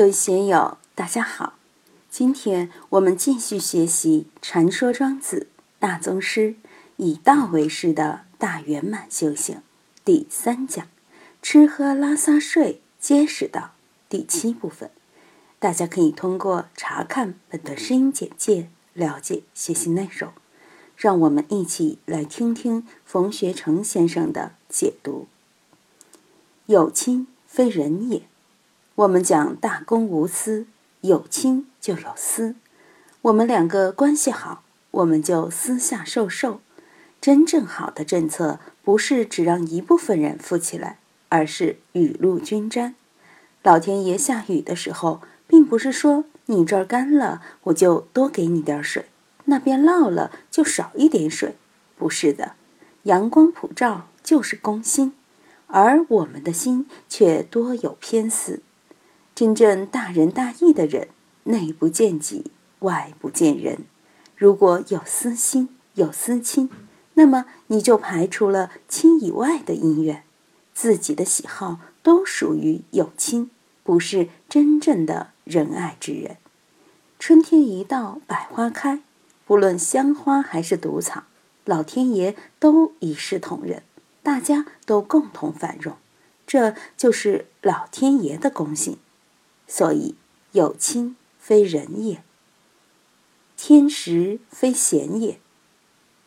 各位学友，大家好！今天我们继续学习《传说庄子大宗师以道为师的大圆满修行》第三讲“吃喝拉撒睡皆是道”第七部分。大家可以通过查看本段声音简介了解学习内容。让我们一起来听听冯学成先生的解读：“有亲非人也。”我们讲大公无私，有亲就有私。我们两个关系好，我们就私下授受。真正好的政策，不是只让一部分人富起来，而是雨露均沾。老天爷下雨的时候，并不是说你这儿干了，我就多给你点水；那边涝了，就少一点水。不是的，阳光普照就是公心，而我们的心却多有偏私。真正大仁大义的人，内不见己，外不见人。如果有私心，有私亲，那么你就排除了亲以外的因缘，自己的喜好都属于有亲，不是真正的仁爱之人。春天一到，百花开，不论香花还是毒草，老天爷都一视同仁，大家都共同繁荣，这就是老天爷的公信。所以，有亲非人也，天时非贤也。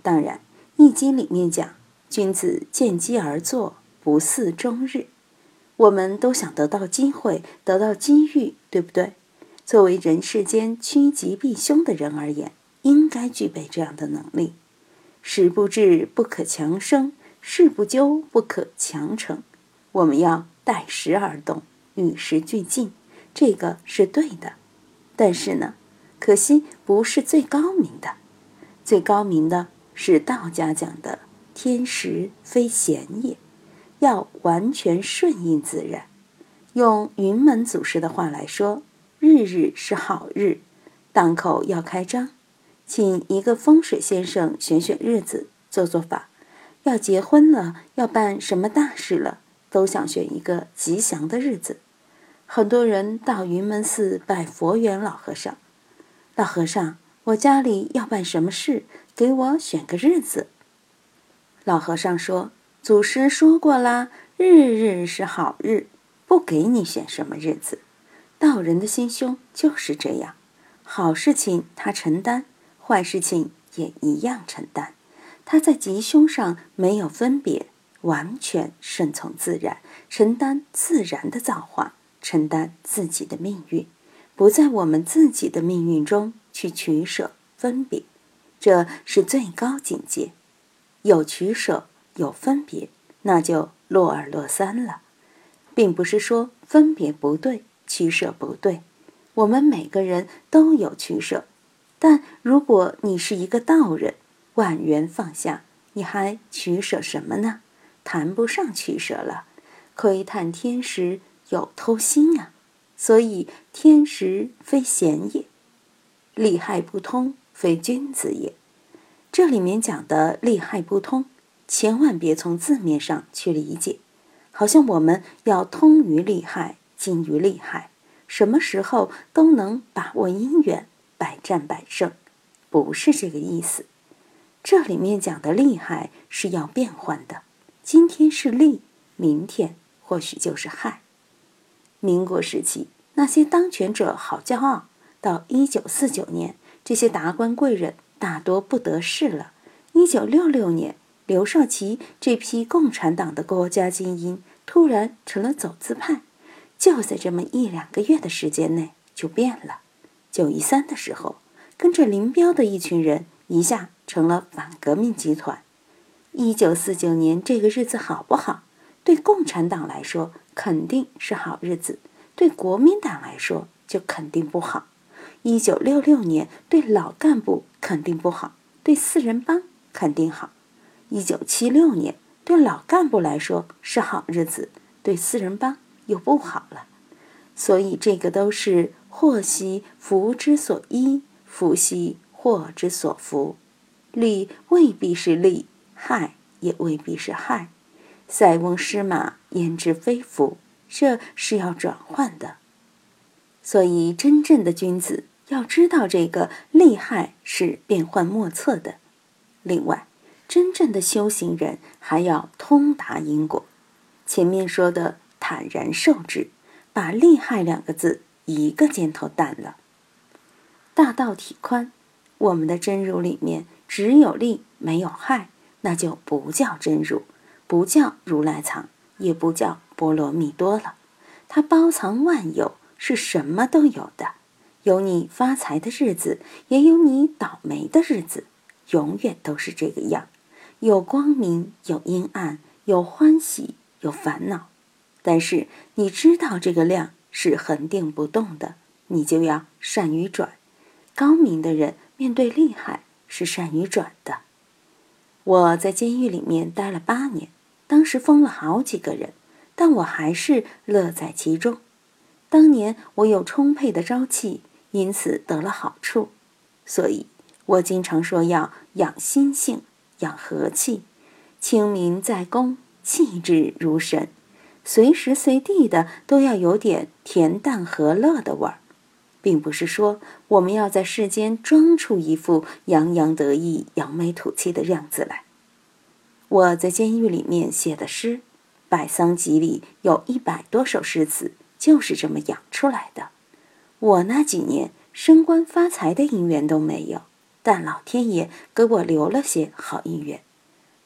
当然，《易经》里面讲，君子见机而作，不似终日。我们都想得到机会，得到机遇，对不对？作为人世间趋吉避凶的人而言，应该具备这样的能力：时不至，不可强生；事不究，不可强成。我们要待时而动，与时俱进。这个是对的，但是呢，可惜不是最高明的。最高明的是道家讲的“天时非贤也”，要完全顺应自然。用云门祖师的话来说：“日日是好日，档口要开张，请一个风水先生选选日子，做做法。要结婚了，要办什么大事了，都想选一个吉祥的日子。”很多人到云门寺拜佛缘老和尚，老和尚，我家里要办什么事，给我选个日子。老和尚说：“祖师说过啦，日日是好日，不给你选什么日子。道人的心胸就是这样，好事情他承担，坏事情也一样承担。他在吉凶上没有分别，完全顺从自然，承担自然的造化。”承担自己的命运，不在我们自己的命运中去取舍分别，这是最高境界。有取舍，有分别，那就落二落三了。并不是说分别不对，取舍不对。我们每个人都有取舍，但如果你是一个道人，万缘放下，你还取舍什么呢？谈不上取舍了。窥探天时。有偷心啊，所以天时非贤也，利害不通非君子也。这里面讲的利害不通，千万别从字面上去理解，好像我们要通于利害，精于利害，什么时候都能把握姻缘，百战百胜，不是这个意思。这里面讲的利害是要变换的，今天是利，明天或许就是害。民国时期，那些当权者好骄傲。到一九四九年，这些达官贵人大多不得势了。一九六六年，刘少奇这批共产党的国家精英突然成了走资派，就在这么一两个月的时间内就变了。九一三的时候，跟着林彪的一群人一下成了反革命集团。一九四九年这个日子好不好？对共产党来说肯定是好日子，对国民党来说就肯定不好。一九六六年对老干部肯定不好，对四人帮肯定好。一九七六年对老干部来说是好日子，对四人帮又不好了。所以这个都是祸兮福之所依，福兮祸之所伏。利未必是利，害也未必是害。塞翁失马，焉知非福？这是要转换的。所以，真正的君子要知道这个利害是变幻莫测的。另外，真正的修行人还要通达因果。前面说的坦然受之，把利害两个字一个箭头淡了。大道体宽，我们的真如里面只有利没有害，那就不叫真如，不叫如来藏，也不叫波罗蜜多了。它包藏万有。是什么都有的，有你发财的日子，也有你倒霉的日子，永远都是这个样。有光明，有阴暗，有欢喜，有烦恼。但是你知道这个量是恒定不动的，你就要善于转。高明的人面对厉害是善于转的。我在监狱里面待了八年，当时封了好几个人，但我还是乐在其中。当年我有充沛的朝气，因此得了好处，所以我经常说要养心性，养和气，清明在宫，气质如神，随时随地的都要有点恬淡和乐的味儿，并不是说我们要在世间装出一副洋洋得意、扬眉吐气的样子来。我在监狱里面写的诗，《百桑集》里有一百多首诗词。就是这么养出来的。我那几年升官发财的姻缘都没有，但老天爷给我留了些好姻缘。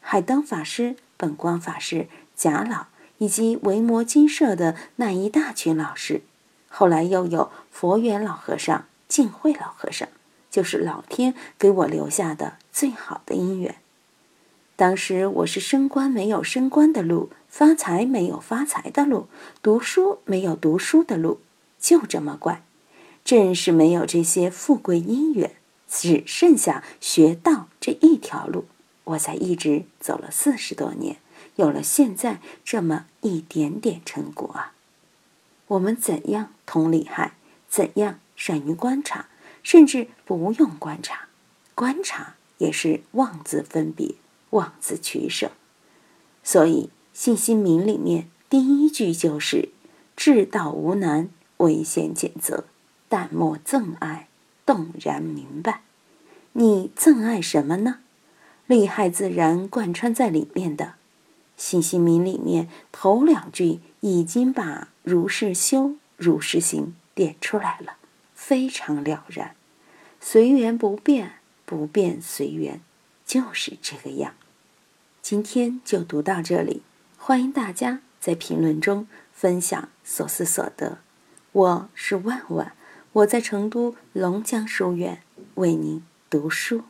海灯法师、本光法师、贾老以及维摩金舍的那一大群老师，后来又有佛缘老和尚、净慧老和尚，就是老天给我留下的最好的姻缘。当时我是升官没有升官的路，发财没有发财的路，读书没有读书的路，就这么怪。正是没有这些富贵姻缘，只剩下学道这一条路，我才一直走了四十多年，有了现在这么一点点成果啊。我们怎样通利害？怎样善于观察？甚至不用观察，观察也是妄自分别。妄自取舍，所以信心明里面第一句就是“至道无难，唯先拣择，但莫憎爱，动然明白”。你憎爱什么呢？利害自然贯穿在里面的。信心明里面头两句已经把如是修，如是行点出来了，非常了然。随缘不变，不变随缘。就是这个样。今天就读到这里，欢迎大家在评论中分享所思所得。我是万万，我在成都龙江书院为您读书。